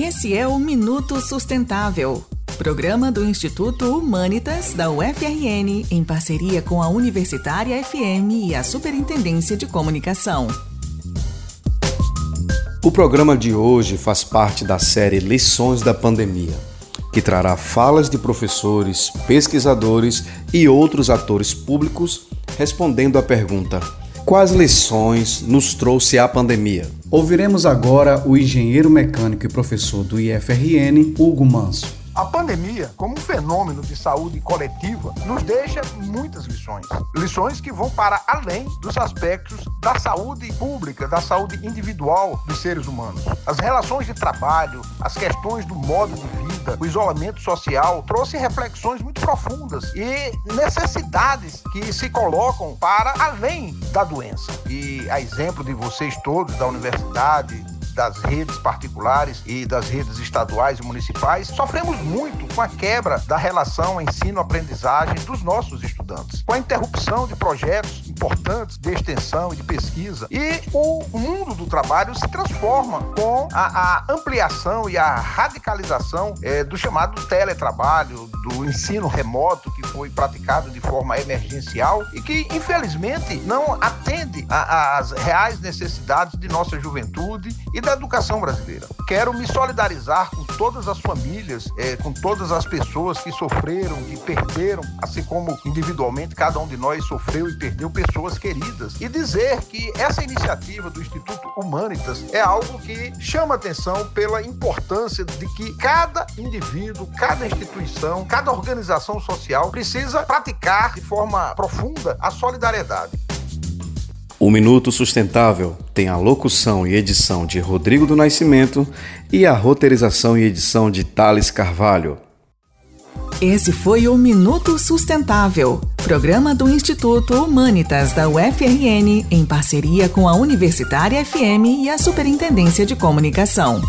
Esse é o Minuto Sustentável, programa do Instituto Humanitas da UFRN, em parceria com a Universitária FM e a Superintendência de Comunicação. O programa de hoje faz parte da série Lições da Pandemia, que trará falas de professores, pesquisadores e outros atores públicos respondendo à pergunta: Quais lições nos trouxe a pandemia? Ouviremos agora o engenheiro mecânico e professor do IFRN, Hugo Manso. A pandemia, como um fenômeno de saúde coletiva, nos deixa muitas lições. Lições que vão para além dos aspectos da saúde pública, da saúde individual dos seres humanos. As relações de trabalho, as questões do modo de vida, o isolamento social, trouxe reflexões muito profundas e necessidades que se colocam para além da doença. E a exemplo de vocês todos da universidade, das redes particulares e das redes estaduais e municipais, sofremos muito com a quebra da relação ensino-aprendizagem dos nossos estudantes, com a interrupção de projetos importantes de extensão e de pesquisa. E o mundo do trabalho se transforma com a, a ampliação e a radicalização é, do chamado teletrabalho, do ensino remoto que foi praticado de forma emergencial e que, infelizmente, não atende às reais necessidades de nossa juventude e da educação brasileira. Quero me solidarizar com todas as famílias, é, com todas as pessoas que sofreram, que perderam, assim como individualmente cada um de nós sofreu e perdeu pessoas queridas, e dizer que essa iniciativa do Instituto Humanitas é algo que chama atenção pela importância de que cada indivíduo, cada instituição, cada organização social precisa praticar de forma profunda a solidariedade. O Minuto Sustentável tem a locução e edição de Rodrigo do Nascimento e a roteirização e edição de Thales Carvalho. Esse foi o Minuto Sustentável, programa do Instituto Humanitas da UFRN, em parceria com a Universitária FM e a Superintendência de Comunicação.